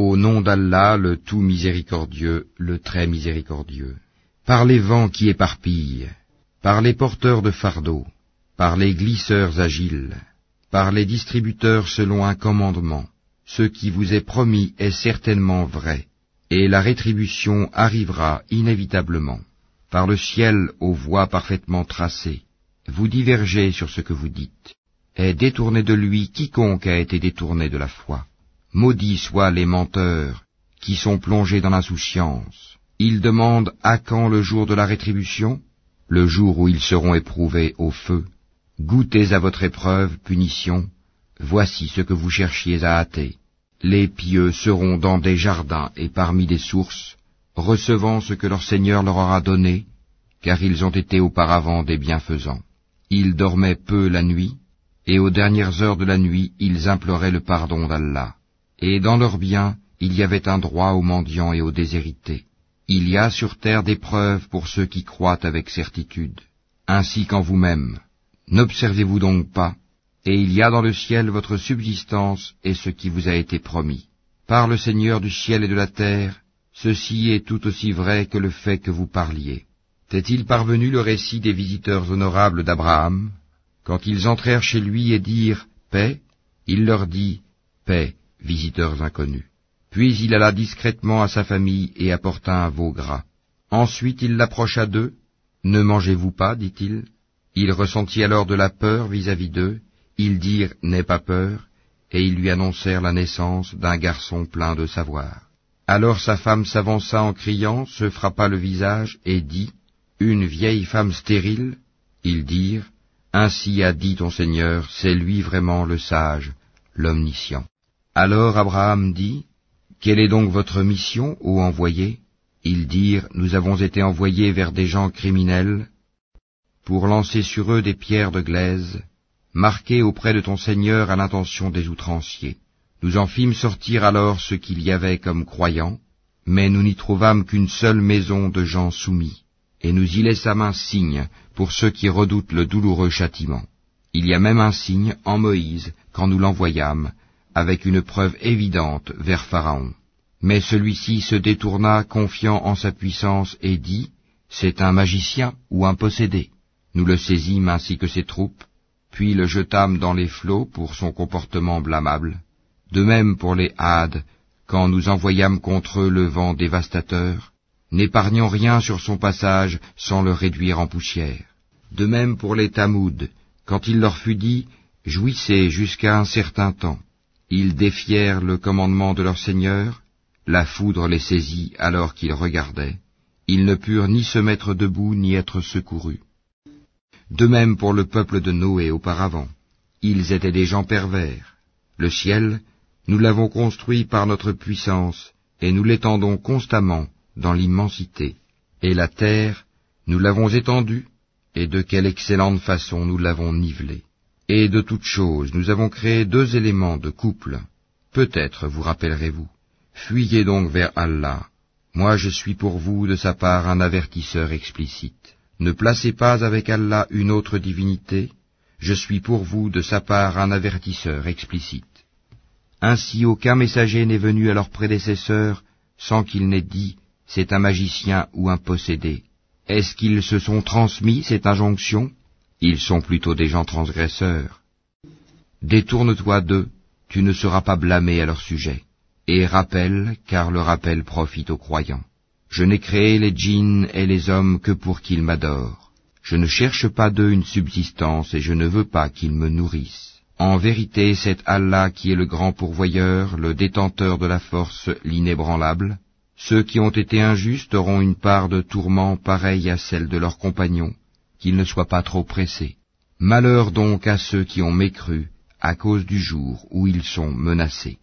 Au nom d'Allah, le tout miséricordieux, le très miséricordieux. Par les vents qui éparpillent, par les porteurs de fardeaux, par les glisseurs agiles, par les distributeurs selon un commandement, ce qui vous est promis est certainement vrai, et la rétribution arrivera inévitablement. Par le ciel aux voies parfaitement tracées, vous divergez sur ce que vous dites. Est détourné de lui quiconque a été détourné de la foi. Maudits soient les menteurs qui sont plongés dans l'insouciance. Ils demandent à quand le jour de la rétribution, le jour où ils seront éprouvés au feu. Goûtez à votre épreuve, punition, voici ce que vous cherchiez à hâter. Les pieux seront dans des jardins et parmi des sources, recevant ce que leur Seigneur leur aura donné, car ils ont été auparavant des bienfaisants. Ils dormaient peu la nuit, et aux dernières heures de la nuit ils imploraient le pardon d'Allah. Et dans leurs biens il y avait un droit aux mendiants et aux déshérités. Il y a sur terre des preuves pour ceux qui croient avec certitude, ainsi qu'en vous-même. N'observez-vous donc pas, et il y a dans le ciel votre subsistance et ce qui vous a été promis. Par le Seigneur du ciel et de la terre, ceci est tout aussi vrai que le fait que vous parliez. T'est-il parvenu le récit des visiteurs honorables d'Abraham? Quand ils entrèrent chez lui et dirent Paix, il leur dit Paix, visiteurs inconnus. Puis il alla discrètement à sa famille et apporta un veau gras. Ensuite il l'approcha d'eux. Ne mangez-vous pas, dit-il. Il ressentit alors de la peur vis-à-vis d'eux. Ils dirent N'aie pas peur, et ils lui annoncèrent la naissance d'un garçon plein de savoir. Alors sa femme s'avança en criant, se frappa le visage et dit Une vieille femme stérile Ils dirent Ainsi a dit ton Seigneur, c'est lui vraiment le sage, l'omniscient. Alors Abraham dit, Quelle est donc votre mission, ô envoyé? Ils dirent, Nous avons été envoyés vers des gens criminels pour lancer sur eux des pierres de glaise, marquées auprès de ton Seigneur à l'intention des outranciers. Nous en fîmes sortir alors ce qu'il y avait comme croyants, mais nous n'y trouvâmes qu'une seule maison de gens soumis, et nous y laissâmes un signe pour ceux qui redoutent le douloureux châtiment. Il y a même un signe en Moïse quand nous l'envoyâmes, avec une preuve évidente vers Pharaon. Mais celui-ci se détourna confiant en sa puissance et dit, C'est un magicien ou un possédé. Nous le saisîmes ainsi que ses troupes, puis le jetâmes dans les flots pour son comportement blâmable. De même pour les Hades, quand nous envoyâmes contre eux le vent dévastateur, n'épargnant rien sur son passage sans le réduire en poussière. De même pour les Tamouds, quand il leur fut dit, jouissez jusqu'à un certain temps. Ils défièrent le commandement de leur Seigneur, la foudre les saisit alors qu'ils regardaient. Ils ne purent ni se mettre debout ni être secourus. De même pour le peuple de Noé auparavant. Ils étaient des gens pervers. Le ciel, nous l'avons construit par notre puissance, et nous l'étendons constamment dans l'immensité. Et la terre, nous l'avons étendue, et de quelle excellente façon nous l'avons nivelée. Et de toutes choses, nous avons créé deux éléments de couple. Peut-être vous rappellerez-vous. Fuyez donc vers Allah. Moi je suis pour vous de sa part un avertisseur explicite. Ne placez pas avec Allah une autre divinité. Je suis pour vous de sa part un avertisseur explicite. Ainsi aucun messager n'est venu à leurs prédécesseurs sans qu'il n'ait dit c'est un magicien ou un possédé. Est-ce qu'ils se sont transmis cette injonction? Ils sont plutôt des gens transgresseurs. Détourne-toi d'eux, tu ne seras pas blâmé à leur sujet. Et rappelle, car le rappel profite aux croyants. Je n'ai créé les djinns et les hommes que pour qu'ils m'adorent. Je ne cherche pas d'eux une subsistance et je ne veux pas qu'ils me nourrissent. En vérité, c'est Allah qui est le grand pourvoyeur, le détenteur de la force, l'inébranlable. Ceux qui ont été injustes auront une part de tourment pareille à celle de leurs compagnons, qu'ils ne soient pas trop pressés. Malheur donc à ceux qui ont mécru à cause du jour où ils sont menacés.